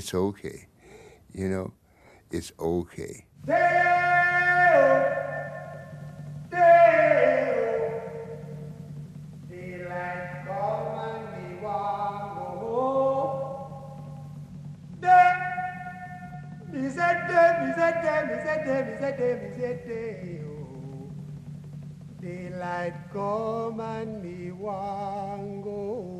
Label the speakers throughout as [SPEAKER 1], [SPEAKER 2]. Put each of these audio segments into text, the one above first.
[SPEAKER 1] it's okay. You know, it's okay.
[SPEAKER 2] Daylight come and me want go home.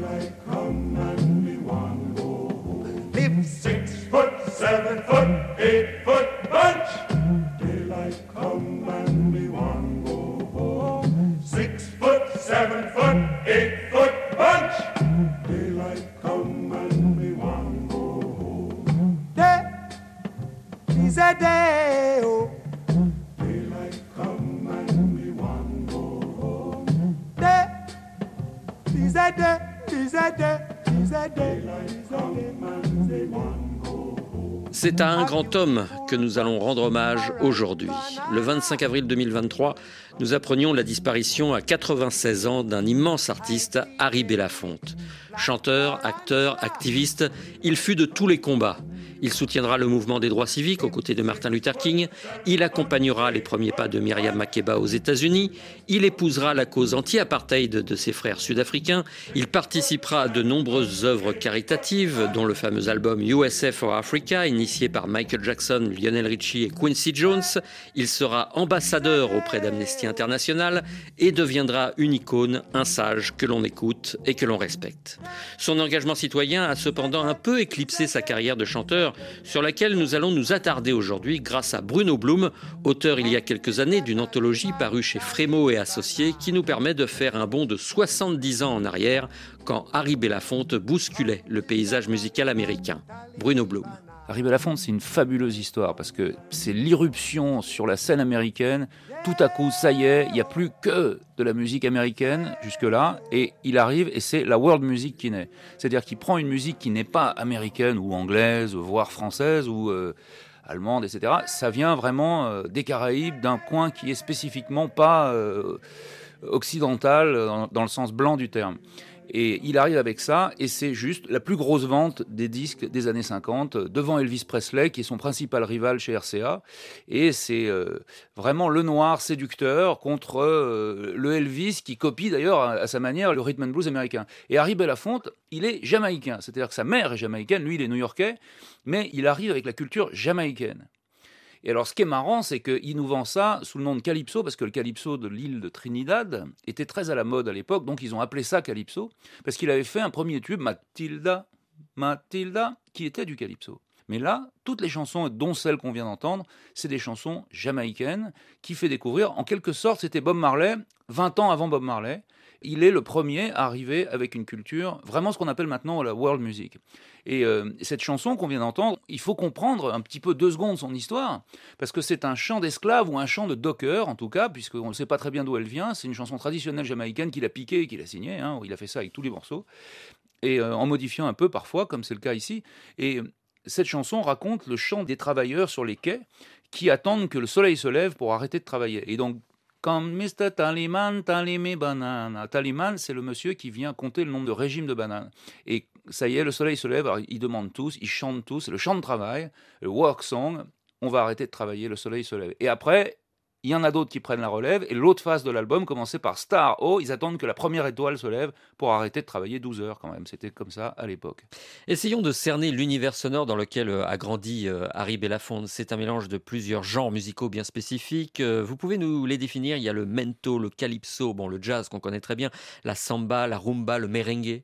[SPEAKER 2] Daylight come and me want go home. Six foot, seven foot, eight foot bunch. Daylight come and me want go home. Six foot, seven foot, eight foot bunch. Daylight come and me want go home. Day is a day. Oh. Is day.
[SPEAKER 3] C'est à un grand homme que nous allons rendre hommage aujourd'hui. Le 25 avril 2023, nous apprenions la disparition à 96 ans d'un immense artiste, Harry Belafonte. Chanteur, acteur, activiste, il fut de tous les combats. Il soutiendra le mouvement des droits civiques aux côtés de Martin Luther King. Il accompagnera les premiers pas de Myriam Makeba aux États-Unis. Il épousera la cause anti-apartheid de ses frères sud-africains. Il participera à de nombreuses œuvres caritatives, dont le fameux album USA for Africa, initié par Michael Jackson, Lionel Richie et Quincy Jones. Il sera ambassadeur auprès d'Amnesty International et deviendra une icône, un sage que l'on écoute et que l'on respecte. Son engagement citoyen a cependant un peu éclipsé sa carrière de chanteur, sur laquelle nous allons nous attarder aujourd'hui grâce à Bruno Blum, auteur il y a quelques années d'une anthologie parue chez Frémo et Associés qui nous permet de faire un bond de 70 ans en arrière quand Harry Belafonte bousculait le paysage musical américain. Bruno Blum.
[SPEAKER 4] Harry Belafonte, c'est une fabuleuse histoire parce que c'est l'irruption sur la scène américaine. Tout à coup, ça y est, il n'y a plus que de la musique américaine jusque-là, et il arrive et c'est la world music qui naît. C'est-à-dire qu'il prend une musique qui n'est pas américaine ou anglaise, voire française ou euh, allemande, etc. Ça vient vraiment euh, des Caraïbes, d'un coin qui est spécifiquement pas euh, occidental dans le sens blanc du terme. Et il arrive avec ça, et c'est juste la plus grosse vente des disques des années 50, devant Elvis Presley, qui est son principal rival chez RCA. Et c'est euh, vraiment le noir séducteur contre euh, le Elvis, qui copie d'ailleurs à, à, sa manière le rhythm and blues américain. Et Harry Belafonte, il est jamaïcain, c'est-à-dire que sa mère est jamaïcaine, lui il est new-yorkais, mais il arrive avec la culture jamaïcaine. Et alors, ce qui est marrant, c'est qu'il nous vend ça sous le nom de Calypso, parce que le Calypso de l'île de Trinidad était très à la mode à l'époque, donc ils ont appelé ça Calypso, parce qu'il avait fait un premier tube, Matilda, Matilda, qui était du Calypso. Mais là, toutes les chansons, dont celles qu'on vient d'entendre, c'est des chansons jamaïcaines qui fait découvrir, en quelque sorte, c'était Bob Marley, 20 ans avant Bob Marley. Il est le premier à arriver avec une culture, vraiment ce qu'on appelle maintenant la world music. Et euh, cette chanson qu'on vient d'entendre, il faut comprendre un petit peu deux secondes son histoire, parce que c'est un chant d'esclave ou un chant de docker, en tout cas, puisqu'on ne sait pas très bien d'où elle vient. C'est une chanson traditionnelle jamaïcaine qu'il a piquée et qu'il a signée. Hein, il a fait ça avec tous les morceaux, et euh, en modifiant un peu parfois, comme c'est le cas ici. Et cette chanson raconte le chant des travailleurs sur les quais qui attendent que le soleil se lève pour arrêter de travailler. Et donc, quand Mr. Taliman, Talimi banane. Taliman, c'est le monsieur qui vient compter le nombre de régimes de bananes. Et ça y est, le soleil se lève, alors ils demandent tous, ils chantent tous, le chant de travail, le work song, on va arrêter de travailler, le soleil se lève. Et après, il y en a d'autres qui prennent la relève, et l'autre phase de l'album commençait par Star Oh, ils attendent que la première étoile se lève pour arrêter de travailler 12 heures quand même. C'était comme ça à l'époque.
[SPEAKER 3] Essayons de cerner l'univers sonore dans lequel euh, a grandi euh, Harry Belafonte. C'est un mélange de plusieurs genres musicaux bien spécifiques. Euh, Vous pouvez nous les définir? Il y a le mento, le calypso, bon, le jazz qu'on connaît très bien, la samba, la rumba, le merengue.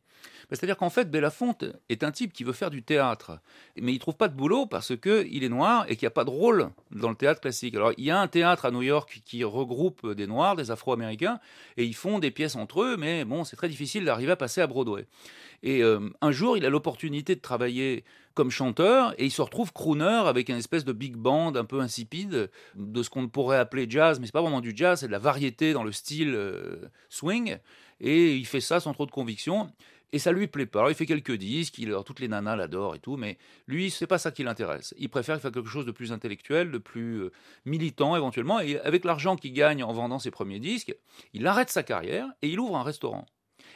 [SPEAKER 4] Bah, C'est-à-dire qu'en fait, Belafonte est un type qui veut faire du théâtre, mais il trouve pas de boulot parce que il est noir et qu'il n'y a pas de rôle dans le théâtre classique. Alors, il y a un théâtre à New York qui regroupe des noirs, des afro-américains, et ils font des pièces entre eux, mais bon, c'est très difficile d'arriver à passer à Broadway. Et euh, un jour, il a l'opportunité de travailler comme chanteur et il se retrouve crooner avec une espèce de big band un peu insipide de ce qu'on pourrait appeler jazz, mais c'est pas vraiment du jazz, c'est de la variété dans le style euh, swing. Et il fait ça sans trop de conviction. Et ça lui plaît pas. Alors, il fait quelques disques, alors, toutes les nanas l'adorent et tout, mais lui, c'est pas ça qui l'intéresse. Il préfère faire quelque chose de plus intellectuel, de plus euh, militant éventuellement. Et avec l'argent qu'il gagne en vendant ses premiers disques, il arrête sa carrière et il ouvre un restaurant.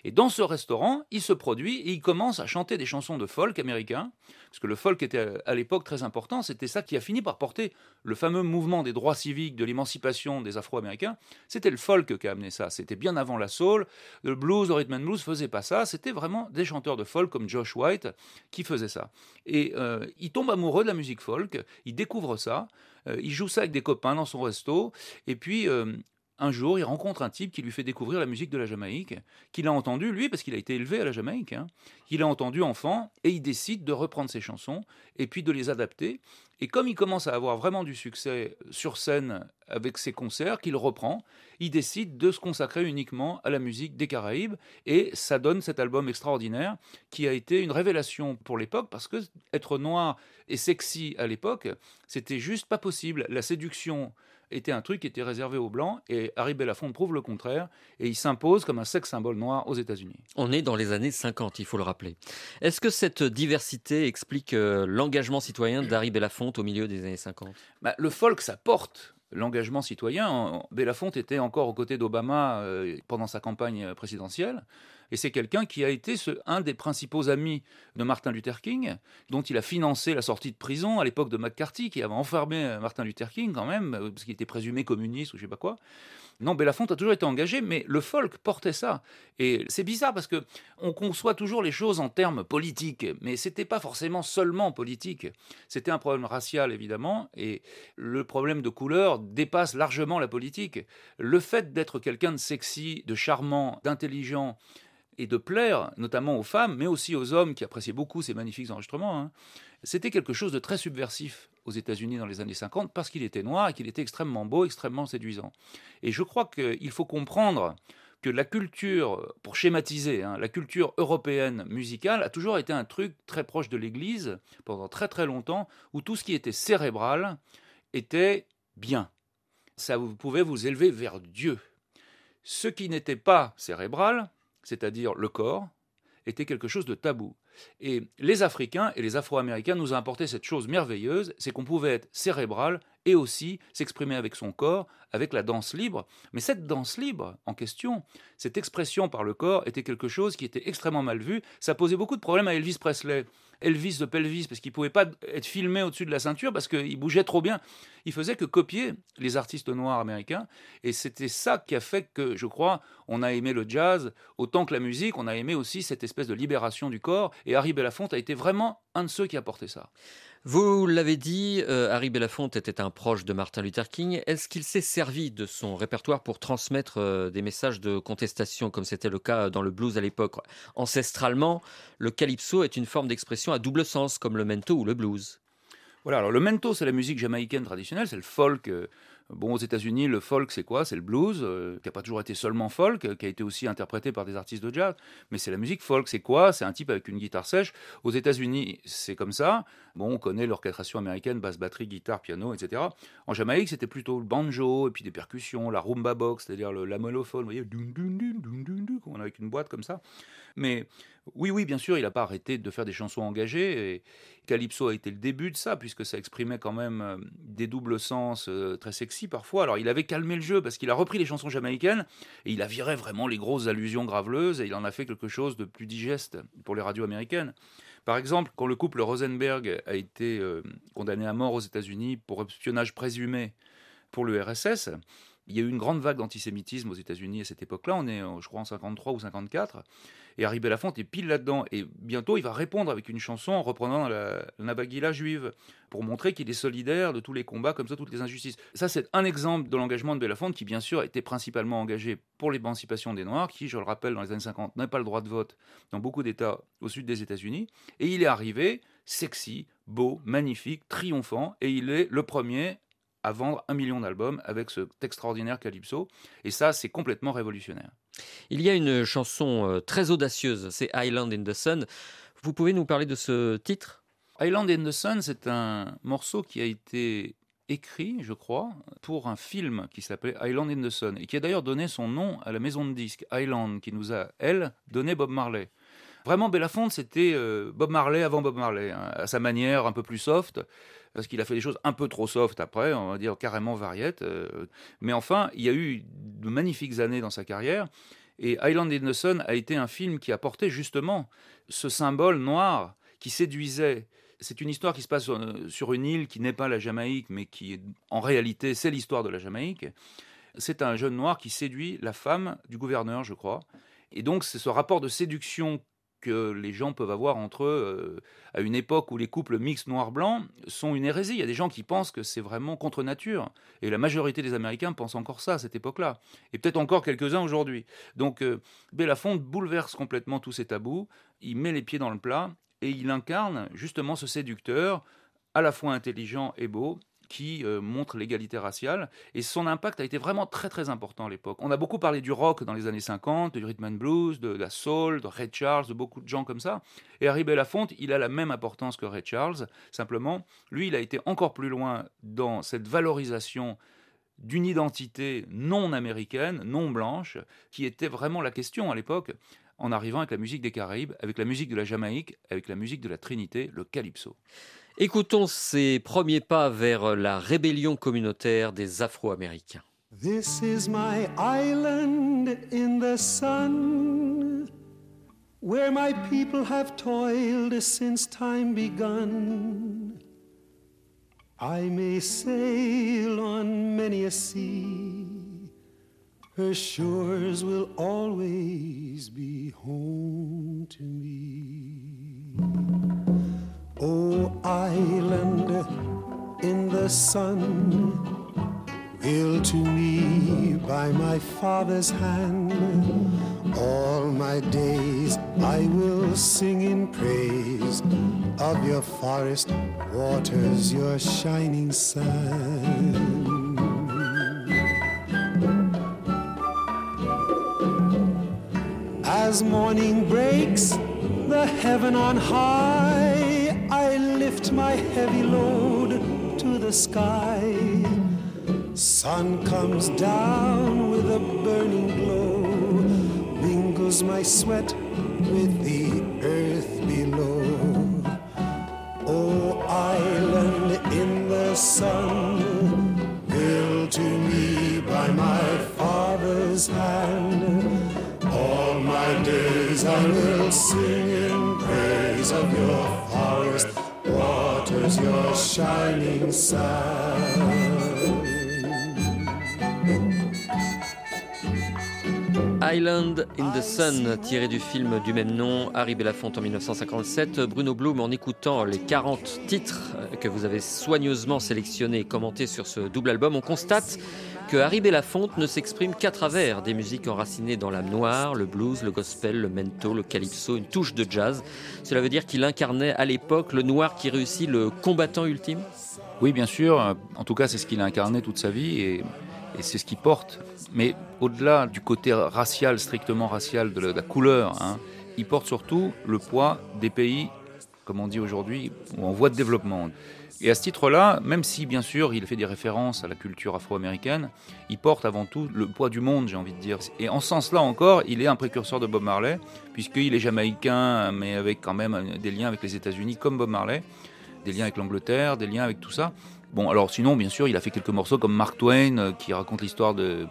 [SPEAKER 4] Et dans ce restaurant, il se produit et il commence à chanter des chansons de folk américain, parce que le folk était à l'époque très important, c'était ça qui a fini par porter le fameux mouvement des droits civiques, de l'émancipation des Afro-Américains. C'était le folk qui a amené ça, c'était bien avant la soul, le blues, le rhythm and blues faisait pas ça, c'était vraiment des chanteurs de folk comme Josh White qui faisaient ça. Et euh, il tombe amoureux de la musique folk, il découvre ça, euh, il joue ça avec des copains dans son resto, et puis euh, un jour, il rencontre un type qui lui fait découvrir la musique de la Jamaïque, qu'il a entendu, lui, parce qu'il a été élevé à la Jamaïque. Hein. Il a entendu enfant, et il décide de reprendre ses chansons, et puis de les adapter. Et comme il commence à avoir vraiment du succès sur scène avec ses concerts, qu'il reprend, il décide de se consacrer uniquement à la musique des Caraïbes, et ça donne cet album extraordinaire, qui a été une révélation pour l'époque, parce que être noir et sexy à l'époque, c'était juste pas possible. La séduction était un truc qui était réservé aux Blancs, et Harry Belafonte prouve le contraire, et il s'impose comme un sexe symbole noir aux États-Unis.
[SPEAKER 3] On est dans les années 50, il faut le rappeler. Est-ce que cette diversité explique euh, l'engagement citoyen d'Harry Belafonte au milieu des années 50
[SPEAKER 4] bah, Le folk, ça porte l'engagement citoyen. Belafonte était encore aux côtés d'Obama euh, pendant sa campagne présidentielle. Et c'est quelqu'un qui a été un des principaux amis de Martin Luther King, dont il a financé la sortie de prison à l'époque de McCarthy, qui avait enfermé Martin Luther King quand même, euh, parce qu'il était présumé communiste ou je sais pas quoi. Non, Belafonte a toujours été engagé, mais le folk portait ça. Et c'est bizarre parce que on conçoit toujours les choses en termes politiques, mais c'était pas forcément seulement politique. C'était un problème racial évidemment, et le problème de couleur dépasse largement la politique. Le fait d'être quelqu'un de sexy, de charmant, d'intelligent, et de plaire, notamment aux femmes, mais aussi aux hommes qui appréciaient beaucoup ces magnifiques enregistrements, hein, c'était quelque chose de très subversif aux États-Unis dans les années 50 parce qu'il était noir et qu'il était extrêmement beau, extrêmement séduisant. Et je crois qu'il faut comprendre que la culture, pour schématiser, hein, la culture européenne musicale a toujours été un truc très proche de l'Église pendant très très longtemps, où tout ce qui était cérébral était bien. Ça vous pouvait vous élever vers Dieu. Ce qui n'était pas cérébral, c'est-à-dire le corps, était quelque chose de tabou. Et les Africains et les Afro-Américains nous ont apporté cette chose merveilleuse, c'est qu'on pouvait être cérébral et aussi s'exprimer avec son corps, avec la danse libre. Mais cette danse libre en question, cette expression par le corps était quelque chose qui était extrêmement mal vu. Ça posait beaucoup de problèmes à Elvis Presley. Elvis de pelvis, parce qu'il pouvait pas être filmé au-dessus de la ceinture, parce qu'il bougeait trop bien. Il faisait que copier les artistes noirs américains. Et c'était ça qui a fait que, je crois, on a aimé le jazz autant que la musique. On a aimé aussi cette espèce de libération du corps. Et Harry Belafonte a été vraiment un de ceux qui a porté ça.
[SPEAKER 3] Vous l'avez dit, euh, Harry Belafonte était un proche de Martin Luther King. Est-ce qu'il s'est servi de son répertoire pour transmettre euh, des messages de contestation, comme c'était le cas dans le blues à l'époque? Ancestralement, le calypso est une forme d'expression à double sens, comme le mento ou le blues.
[SPEAKER 4] Voilà, alors le mento, c'est la musique jamaïcaine traditionnelle, c'est le folk. euh, Bon, aux États-Unis, le folk, c'est quoi? C'est le blues, euh, qui n'a pas toujours été seulement folk, qui a été aussi interprété par des artistes de jazz. Mais c'est la musique folk, c'est quoi? C'est un type avec une guitare sèche. Aux États-Unis, c'est comme ça. Bon, on connaît l'orchestration américaine, basse, batterie, guitare, piano, etc. En Jamaïque, c'était plutôt le banjo, et puis des percussions, la rumba box, c'est-à-dire la monophone, vous voyez, dun, dun, dun, dun, dun, dun, qu'on a avec une boîte comme ça. Mais oui, oui, bien sûr, il n'a pas arrêté de faire des chansons engagées. Et Calypso a été le début de ça, puisque ça exprimait quand même euh, des doubles sens euh, très sexy parfois. Alors il avait calmé le jeu, parce qu'il a repris les chansons jamaïcaines, et il a viré vraiment les grosses allusions graveleuses, et il en a fait quelque chose de plus digeste pour les radios américaines. Par exemple, quand le couple Rosenberg a été euh, condamné à mort aux États-Unis pour espionnage présumé pour le RSS. Il y a eu une grande vague d'antisémitisme aux États-Unis à cette époque-là. On est, je crois, en 53 ou 54. Et Harry Belafonte est pile là-dedans. Et bientôt, il va répondre avec une chanson en reprenant la, la Nabagila juive pour montrer qu'il est solidaire de tous les combats, comme ça, toutes les injustices. Ça, c'est un exemple de l'engagement de Belafonte qui, bien sûr, était principalement engagé pour l'émancipation des Noirs, qui, je le rappelle, dans les années 50, n'avaient pas le droit de vote dans beaucoup d'États au sud des États-Unis. Et il est arrivé sexy, beau, magnifique, triomphant. Et il est le premier à vendre un million d'albums avec cet extraordinaire Calypso. Et ça, c'est complètement révolutionnaire.
[SPEAKER 3] Il y a une chanson euh, très audacieuse, c'est Island in the Sun. Vous pouvez nous parler de ce titre?
[SPEAKER 4] Island in the Sun, c'est un morceau qui a été écrit, je crois, pour un film qui s'appelait Island in the Sun et qui a d'ailleurs donné son nom à la maison de disques Island qui nous a, elle, donné Bob Marley. Vraiment, Belafonte, c'était euh, Bob Marley avant Bob Marley, hein, à sa manière un peu plus soft, parce qu'il a fait des choses un peu trop soft après, on va dire carrément variette. euh, mais enfin, il y a eu de magnifiques années dans sa carrière. Et Island in a été un film qui a porté justement ce symbole noir qui séduisait. C'est une histoire qui se passe sur, sur une île qui n'est pas la Jamaïque, mais qui, en réalité, c'est l'histoire de la Jamaïque. C'est un jeune noir qui séduit la femme du gouverneur, je crois. Et donc, c'est ce rapport de séduction que les gens peuvent avoir entre eux à une époque où les couples mixtes noir-blanc sont une hérésie. Il y a des gens qui pensent que c'est vraiment contre nature. Et la majorité des Américains pensent encore ça à cette époque-là. Et peut-être encore quelques-uns aujourd'hui. Donc euh, Belafonte bouleverse complètement tous ces tabous. Il met les pieds dans le plat et il incarne justement ce séducteur à la fois intelligent et beau qui euh, montre l'égalité raciale. Et son impact a été vraiment très très important à l'époque. On a beaucoup parlé du rock dans les années 50, du rhythm and blues, de, la soul, de Ray Charles, de beaucoup de gens comme ça. Et Harry Belafonte, il a la même importance que Ray Charles. Simplement, lui, il a été encore plus loin dans cette valorisation d'une identité non américaine, non blanche, qui était vraiment la question à l'époque, en arrivant avec la musique des Caraïbes, avec la musique de la Jamaïque, avec la musique de la Trinité, le calypso.
[SPEAKER 3] Écoutons ses premiers pas vers la rébellion communautaire des Afro-Américains.
[SPEAKER 5] This is my island in the sun, where my people have toiled since time begun. I may sail on many a sea, her shores will always be home to me. Oh, island in the sun, Built to me by my father's hand. All my days I will sing in praise of your forest waters, your shining sun. As morning breaks, the heaven on high, lift my heavy load to the sky. Sun comes down with a burning glow, mingles my sweat with the shining sun.
[SPEAKER 3] Island in the Sun, tiré du film du même nom, Harry Belafonte en 1957. Bruno Blum, en écoutant les 40 titres que vous avez soigneusement sélectionnés et commentés sur ce double album, on constate que Harry Belafonte ne s'exprime qu'à travers des musiques enracinées dans l'âme noire, le blues, le gospel, le mento, le calypso, une touche de jazz. Cela veut dire qu'il incarnait à l'époque le noir qui réussit, le combattant ultime?
[SPEAKER 4] Oui, bien sûr. En tout cas, c'est ce qu'il a incarné toute sa vie et, c'est ce qu'il porte. Mais au-delà du côté racial, strictement racial, de la, de la couleur, hein, il porte surtout le poids des pays, comme on dit aujourd'hui, en voie de développement. Et à ce titre-là, même si bien sûr il fait des références à la culture afro-américaine, il porte avant tout le poids du monde, j'ai envie de dire. Et en ce sens-là encore, il est un précurseur de Bob Marley, puisqu'il est jamaïcain, mais avec quand même des liens avec les États-Unis, comme Bob Marley, des liens avec l'Angleterre, des liens avec tout ça. Bon, alors sinon, bien sûr, il a fait quelques morceaux comme Mark Twain, euh, qui raconte l'histoire de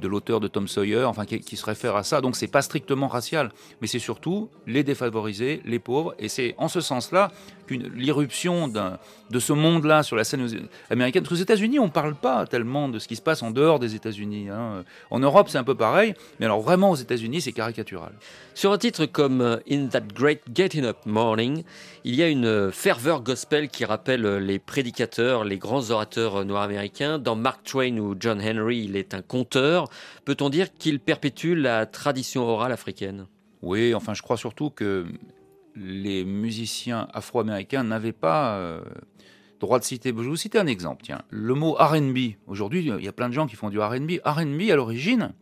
[SPEAKER 4] de l'auteur de Tom Sawyer, enfin qui, se réfère à ça. Donc c'est pas strictement racial, mais c'est surtout les défavorisés, les pauvres, et c'est en ce sens-là qu'une l'irruption de ce monde-là sur la scène américaine. Parce qu'aux États-Unis, on parle pas tellement de ce qui se passe en dehors des États-Unis. hein. En Europe, c'est un peu pareil, mais alors vraiment aux États-Unis, c'est caricatural.
[SPEAKER 3] Sur un titre comme euh, In That Great Getting Up Morning, il y a une ferveur gospel qui rappelle les prédicateurs, les grands orateurs noirs américains. Dans Mark Twain ou John Henry, il est un conteur. Peut-on dire qu'il perpétue la tradition orale africaine?
[SPEAKER 4] Oui, enfin, je crois surtout que les musiciens afro-américains n'avaient pas euh, droit de citer. Je vais vous citer un exemple. Tiens, le mot R&B. Aujourd'hui, il y a plein de gens qui font du R&B. R&B, à l'origine,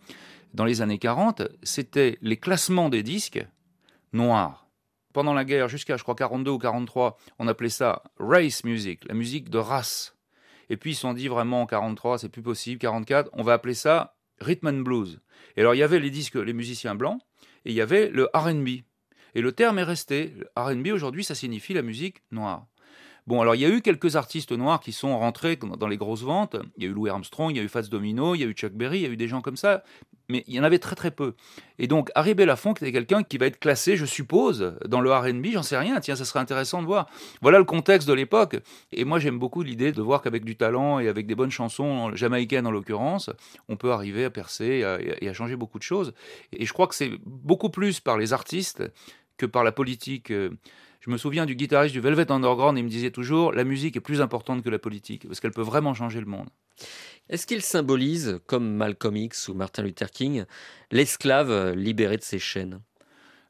[SPEAKER 4] dans les années 40, c'était les classements des disques noirs. Pendant la guerre, jusqu'à je crois 42 ou 43, on appelait ça race music, la musique de race. Et puis ils se sont dit vraiment en 43, c'est plus possible, 44, on va appeler ça rhythm and blues. Et alors il y avait les disques, les musiciens blancs, et il y avait le R&B. Et le terme est resté. R&B aujourd'hui, ça signifie la musique noire. Bon, alors il y a eu quelques artistes noirs qui sont rentrés dans les grosses ventes. Il y a eu Louis Armstrong, il y a eu Fats Domino, il y a eu Chuck Berry, il y a eu des gens comme ça. Mais il y en avait très très peu. Et donc Harry Belafonte était quelqu'un qui va être classé, je suppose, dans le R&B. J'en sais rien. Tiens, ça serait intéressant de voir. Voilà le contexte de l'époque. Et moi, j'aime beaucoup l'idée de voir qu'avec du talent et avec des bonnes chansons jamaïcaines en l'occurrence, on peut arriver à percer et à, et à changer beaucoup de choses. Et je crois que c'est beaucoup plus par les artistes que par la politique. Je me souviens du guitariste du Velvet Underground, il me disait toujours la musique est plus importante que la politique parce qu'elle peut vraiment changer le monde.
[SPEAKER 3] Est-ce qu'il symbolise, comme Malcolm X ou Martin Luther King, l'esclave libéré de ses chaînes?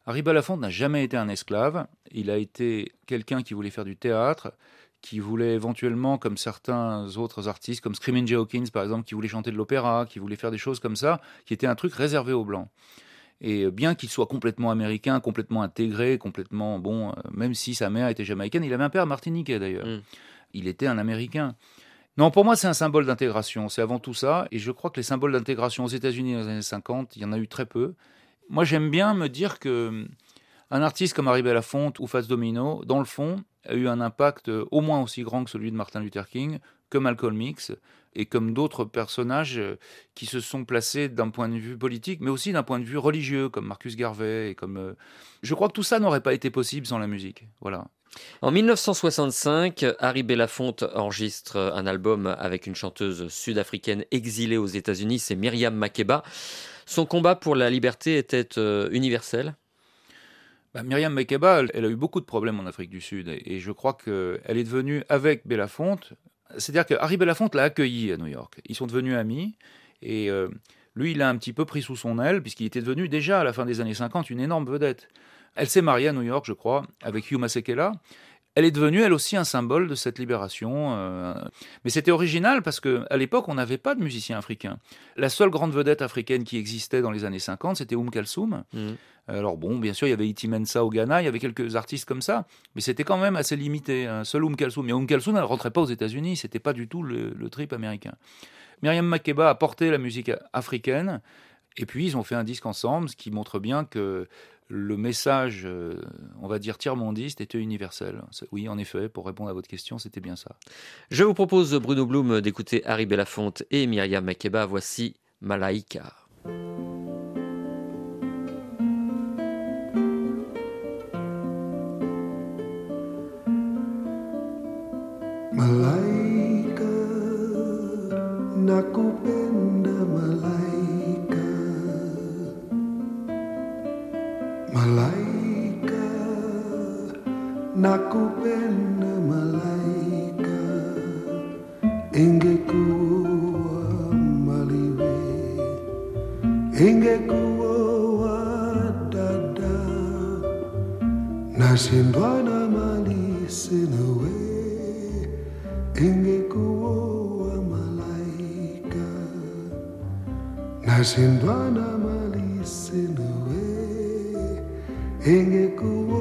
[SPEAKER 4] Harry Belafonte n'a jamais été un esclave. Il a été quelqu'un qui voulait faire du théâtre, qui voulait éventuellement, comme certains autres artistes, comme Screaming Jay Hawkins par exemple, qui voulait chanter de l'opéra, qui voulait faire des choses comme ça, qui était un truc réservé aux blancs. Et bien qu'il soit complètement américain, complètement intégré, complètement bon, euh, même si sa mère était jamaïcaine, il avait un père martiniquais d'ailleurs.
[SPEAKER 3] Mm.
[SPEAKER 4] Il était un américain. Non, pour moi, c'est un symbole d'intégration. C'est avant tout ça. Et je crois que les symboles d'intégration aux États-Unis dans les années 50, il y en a eu très peu. Moi, j'aime bien me dire que hum, un artiste comme Harry Belafonte ou Fats Domino, dans le fond, a eu un impact euh, au moins aussi grand que celui de Martin Luther King, que Malcolm X, et comme d'autres personnages euh, qui se sont placés d'un point de vue politique, mais aussi d'un point de vue religieux, comme Marcus Garvey. Et comme, euh, Je crois que tout ça n'aurait pas été possible sans la musique. Voilà.
[SPEAKER 3] En 1965, Harry Belafonte enregistre un album avec une chanteuse sud-africaine exilée aux États-Unis, c'est Myriam Makeba. Son combat pour la liberté était euh, universel?
[SPEAKER 4] Bah, Myriam Makeba, elle, elle a eu beaucoup de problèmes en Afrique du Sud. Et, et je crois qu'elle est devenue, avec Belafonte, c'est-à-dire que Harry Belafonte l'a accueilli à New York. Ils sont devenus amis. Et euh, lui, il a un petit peu pris sous son aile, puisqu'il était devenu déjà, à la fin des années 50, une énorme vedette. Elle s'est mariée à New York, je crois, avec Hugh Masekela. Elle est devenue, elle aussi, un symbole de cette libération. euh, Mais c'était original parce qu'à l'époque, on n'avait pas de musiciens africains. La seule grande vedette africaine qui existait dans les années 50, c'était Oum Kalsoum.
[SPEAKER 3] Mhm.
[SPEAKER 4] Alors bon, bien sûr, il y avait Iti Mensa au Ghana, il y avait quelques artistes comme ça, mais c'était quand même assez limité. Un seul Oum Kalsoum. Mais Oum Kalsoum, elle rentrait pas aux États-Unis, c'était pas du tout le, le trip américain. Myriam Makeba a porté la musique africaine, et puis ils ont fait un disque ensemble, ce qui montre bien que le message, euh, on va dire tiers-mondiste, était universel. Oui, en effet, pour répondre à votre question, c'était bien ça.
[SPEAKER 3] Je vous propose, Bruno Blum, d'écouter Harry Belafonte et Myriam Makeba. Voici Malaika.
[SPEAKER 2] Malaika, aku pena malaikat. Engge kuwa maliwe. Engge kuwa dada Nasindwana mali sinawe Engge kuwa malaikat Nasindwana mali
[SPEAKER 6] sinawe Engge kuwa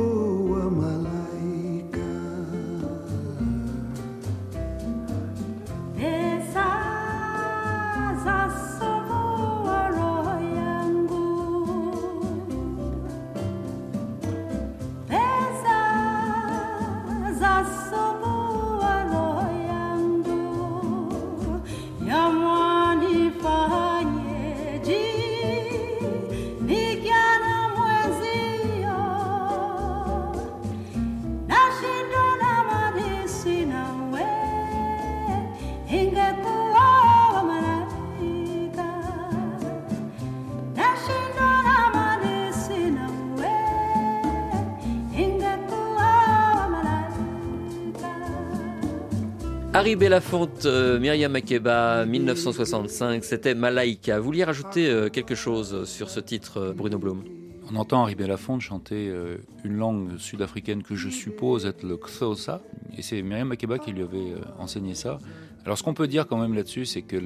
[SPEAKER 3] Harry Belafonte, euh, Myriam Makeba, 1965, c'était Malaika. Vous vouliez rajouter euh, quelque chose sur ce titre, euh, Bruno Blum?
[SPEAKER 4] On entend Harry Belafonte chanter euh, une langue sud-africaine que je suppose être le Xhosa, et c'est Myriam Makeba qui lui avait enseigné ça. Alors ce qu'on peut dire quand même là-dessus, c'est que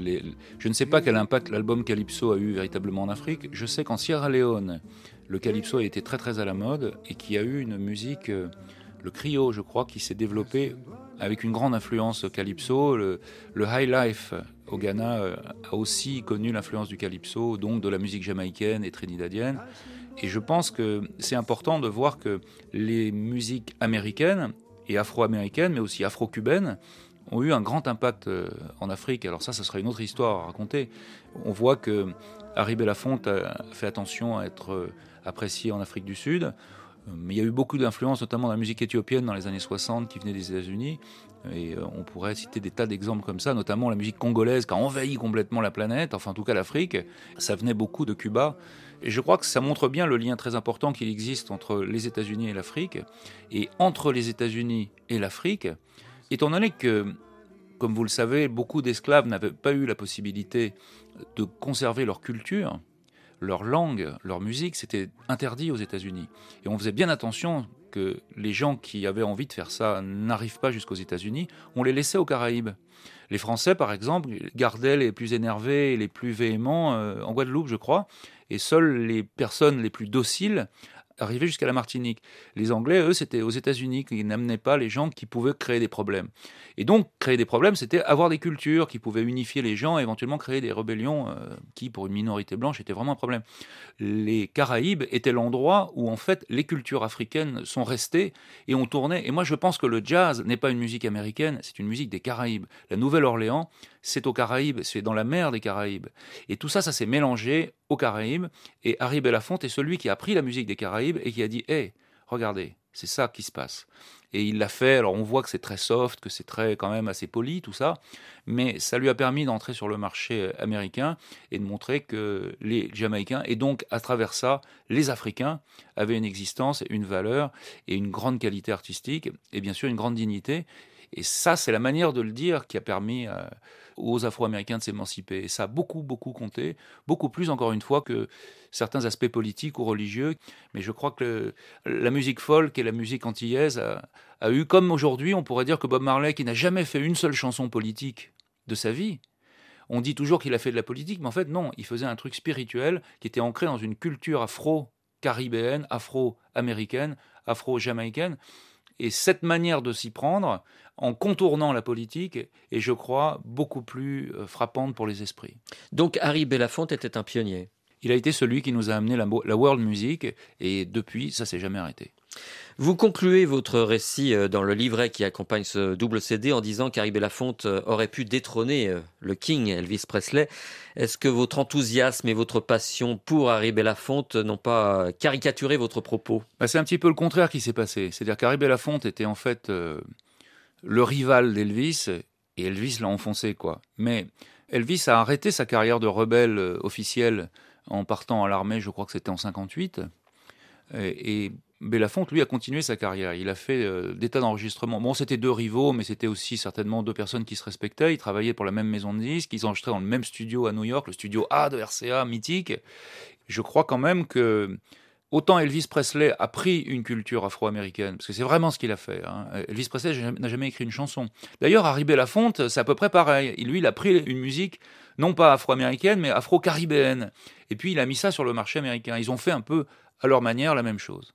[SPEAKER 4] je ne sais pas quel impact l'album Calypso a eu véritablement en Afrique. Je sais qu'en Sierra Leone, le Calypso a été très très à la mode et qu'il y a eu une musique, le Crio je crois, qui s'est développée avec une grande influence Calypso. Le, High Life au Ghana euh, a aussi connu l'influence du Calypso, donc de la musique jamaïcaine et trinidadienne. Et je pense que c'est important de voir que les musiques américaines et afro-américaines, mais aussi afro-cubaines, ont eu un grand impact euh, en Afrique. Alors ça, ça sera une autre histoire à raconter. On voit que Harry Belafonte a fait attention à être euh, apprécié en Afrique du Sud. Mais il y a eu beaucoup d'influences, notamment dans la musique éthiopienne dans les années 60 qui venait des États-Unis. Et euh, on pourrait citer des tas d'exemples comme ça, notamment la musique congolaise qui a envahi complètement la planète, enfin en tout cas l'Afrique. Ça venait beaucoup de Cuba. Et je crois que ça montre bien le lien très important qu'il existe entre les États-Unis et l'Afrique. Et entre les États-Unis et l'Afrique, étant donné que, comme vous le savez, beaucoup d'esclaves n'avaient pas eu la possibilité de conserver leur culture, leur langue, leur musique, c'était interdit aux États-Unis. Et on faisait bien attention que les gens qui avaient envie de faire ça n'arrivent pas jusqu'aux États-Unis, on les laissait aux Caraïbes. Les Français, par exemple, gardaient les plus énervés et les plus véhéments euh, en Guadeloupe, je crois, et seules les personnes les plus dociles arrivaient jusqu'à la Martinique. Les Anglais, eux, c'était aux États-Unis qu'ils n'amenaient pas les gens qui pouvaient créer des problèmes. Et donc, créer des problèmes, c'était avoir des cultures qui pouvaient unifier les gens et éventuellement créer des rébellions euh, qui, pour une minorité blanche, étaient vraiment un problème. Les Caraïbes étaient l'endroit où, en fait, les cultures africaines sont restées et ont tourné. Et moi, je pense que le jazz n'est pas une musique américaine, c'est une musique des Caraïbes. La Nouvelle-Orléans, c'est aux Caraïbes, c'est dans la mer des Caraïbes. Et tout ça, ça s'est mélangé aux Caraïbes. Et Harry Belafonte est celui qui a pris la musique des Caraïbes et qui a dit Hé, regardez, c'est ça qui se passe. Et il l'a fait. Alors on voit que c'est très soft, que c'est très quand même assez poli tout ça, mais ça lui a permis d'entrer sur le marché américain et de montrer que les Jamaïcains et donc à travers ça les Africains avaient une existence, une valeur et une grande qualité artistique et bien sûr une grande dignité. Et ça, c'est la manière de le dire qui a permis euh, aux Afro-Américains de s'émanciper. Et ça a beaucoup, beaucoup compté, beaucoup plus, encore une fois, que certains aspects politiques ou religieux. Mais je crois que la musique folk et la musique antillaise a, a eu, comme aujourd'hui, on pourrait dire que Bob Marley, qui n'a jamais fait une seule chanson politique de sa vie, on dit toujours qu'il a fait de la politique, mais en fait, non, il faisait un truc spirituel qui était ancré dans une culture afro-caribéenne, afro-américaine, afro-jamaïcaine. Et cette manière de s'y prendre, en contournant la politique, est, je crois, beaucoup plus euh, frappante pour les esprits.
[SPEAKER 3] Donc Harry Belafonte était un pionnier.
[SPEAKER 4] Il a été celui qui nous a amené la, la world music, et depuis, ça s'est jamais arrêté.
[SPEAKER 3] Vous concluez votre récit euh, dans le livret qui accompagne ce double CD en disant qu'Harry Belafonte euh, aurait pu détrôner euh, le King Elvis Presley. Est-ce que votre enthousiasme et votre passion pour Harry Belafonte n'ont pas caricaturé votre propos?
[SPEAKER 4] Bah, c'est un petit peu le contraire qui s'est passé. C'est-à-dire qu'Harry Belafonte était en fait le rival d'Elvis, et Elvis l'a enfoncé, quoi. Mais Elvis a arrêté sa carrière de rebelle euh, officiel en partant à l'armée, je crois que c'était en 58. Et, et Belafonte, lui, a continué sa carrière. Il a fait euh, des tas d'enregistrements. Bon, c'était deux rivaux, mais c'était aussi certainement deux personnes qui se respectaient. Ils travaillaient pour la même maison de disques. Ils enregistraient dans le même studio à New York, le studio A de RCA, mythique. Je crois quand même que autant Elvis Presley a pris une culture afro-américaine, parce que c'est vraiment ce qu'il a fait. hein. Elvis Presley n'a jamais écrit une chanson. D'ailleurs, Harry Belafonte, c'est à peu près pareil. Lui, il a pris une musique non pas afro-américaine, mais afro-caribéenne. Et puis, il a mis ça sur le marché américain. Ils ont fait un peu à leur manière la même chose.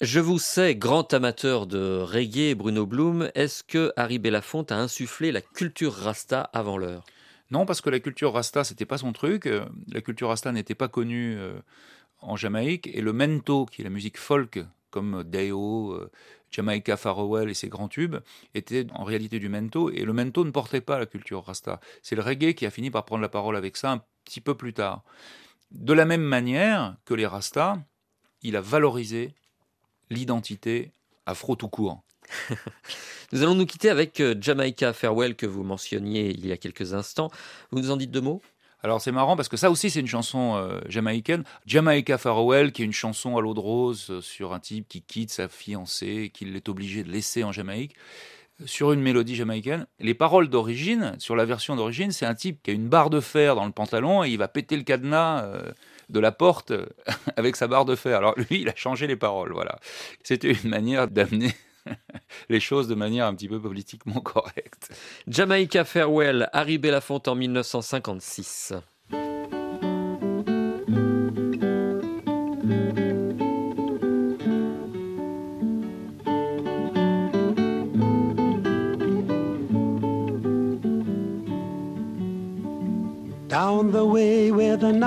[SPEAKER 3] Je vous sais grand amateur de reggae, Bruno Blum. Est-ce que Harry Belafonte a insufflé la culture rasta avant l'heure?
[SPEAKER 4] Non, parce que la culture rasta, c'était pas son truc. Euh, La culture rasta n'était pas connue euh, en Jamaïque. Et le mento, qui est la musique folk, comme Deo, euh, Jamaica Farewell et ses grands tubes, était en réalité du mento. Et le mento ne portait pas la culture rasta. C'est le reggae qui a fini par prendre la parole avec ça un petit peu plus tard. De la même manière que les rastas, il a valorisé l'identité afro tout court.
[SPEAKER 3] Nous allons nous quitter avec euh, Jamaica Farewell que vous mentionniez il y a quelques instants. Vous nous en dites deux mots?
[SPEAKER 4] Alors c'est marrant parce que ça aussi c'est une chanson euh, jamaïcaine. Jamaica Farewell qui est une chanson à l'eau de rose euh, sur un type qui quitte sa fiancée, qu'il est obligé de laisser en Jamaïque. sur une mélodie jamaïcaine. Les paroles d'origine, sur la version d'origine, c'est un type qui a une barre de fer dans le pantalon et il va péter le cadenas euh, de la porte euh, avec sa barre de fer. Alors lui, il a changé les paroles, voilà. C'était une manière d'amener les choses de manière un petit peu politiquement correcte.
[SPEAKER 3] Jamaica Farewell, Harry Belafonte en 1956.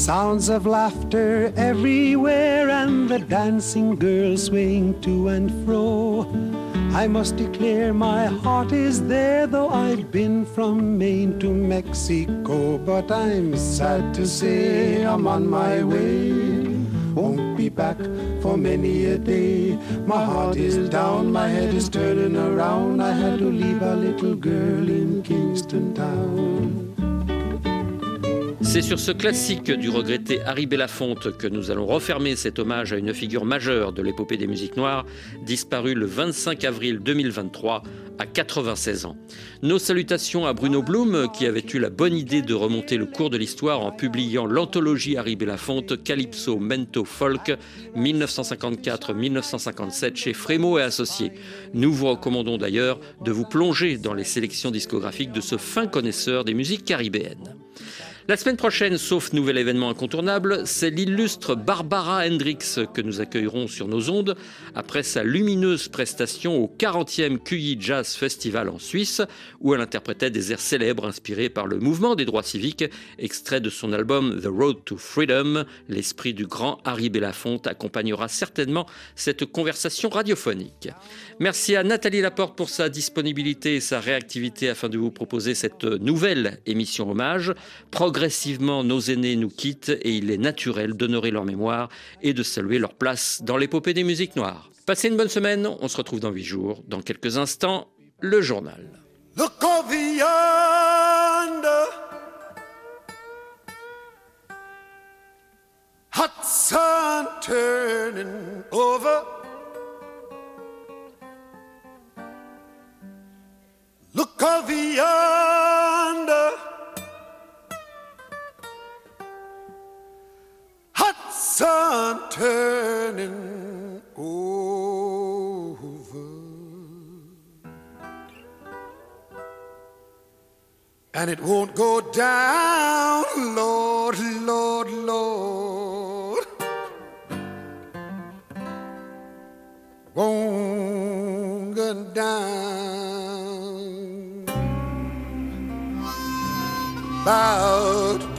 [SPEAKER 2] Sounds of laughter everywhere and the dancing girls swaying to and fro. I must declare my heart is there, though I've been from Maine to Mexico. But I'm sad to say I'm on my way. Won't be back for many a day. My heart is down, my head is turning around. I had to leave a little girl in Kingston Town.
[SPEAKER 3] C'est sur ce classique du regretté Harry Belafonte que nous allons refermer cet hommage à une figure majeure de l'épopée des musiques noires, disparue le 25 avril 2023 à 96 ans. Nos salutations à Bruno Blum qui avait eu la bonne idée de remonter le cours de l'histoire en publiant l'anthologie Harry Belafonte Calypso Mento Folk 1954-1957 chez Frémo et Associés. Nous vous recommandons d'ailleurs de vous plonger dans les sélections discographiques de ce fin connaisseur des musiques caribéennes. La semaine prochaine, sauf nouvel événement incontournable, c'est l'illustre Barbara Hendricks que nous accueillerons sur nos ondes après sa lumineuse prestation au 40e QI Jazz Festival en Suisse, où elle interprétait des airs célèbres inspirés par le mouvement des droits civiques, extrait de son album The Road to Freedom. L'esprit du grand Harry Belafonte accompagnera certainement cette conversation radiophonique. Merci à Nathalie Laporte pour sa disponibilité et sa réactivité afin de vous proposer cette nouvelle émission hommage. Progressivement, nos aînés nous quittent et il est naturel d'honorer leur mémoire et de saluer leur place dans l'épopée des musiques noires. Passez une bonne semaine, on se retrouve dans 8 jours. Dans quelques instants, le journal.
[SPEAKER 5] Look. Hot sun turning over. Look. Sun turning over. And it won't go down, Lord, Lord, Lord. Won't go down. About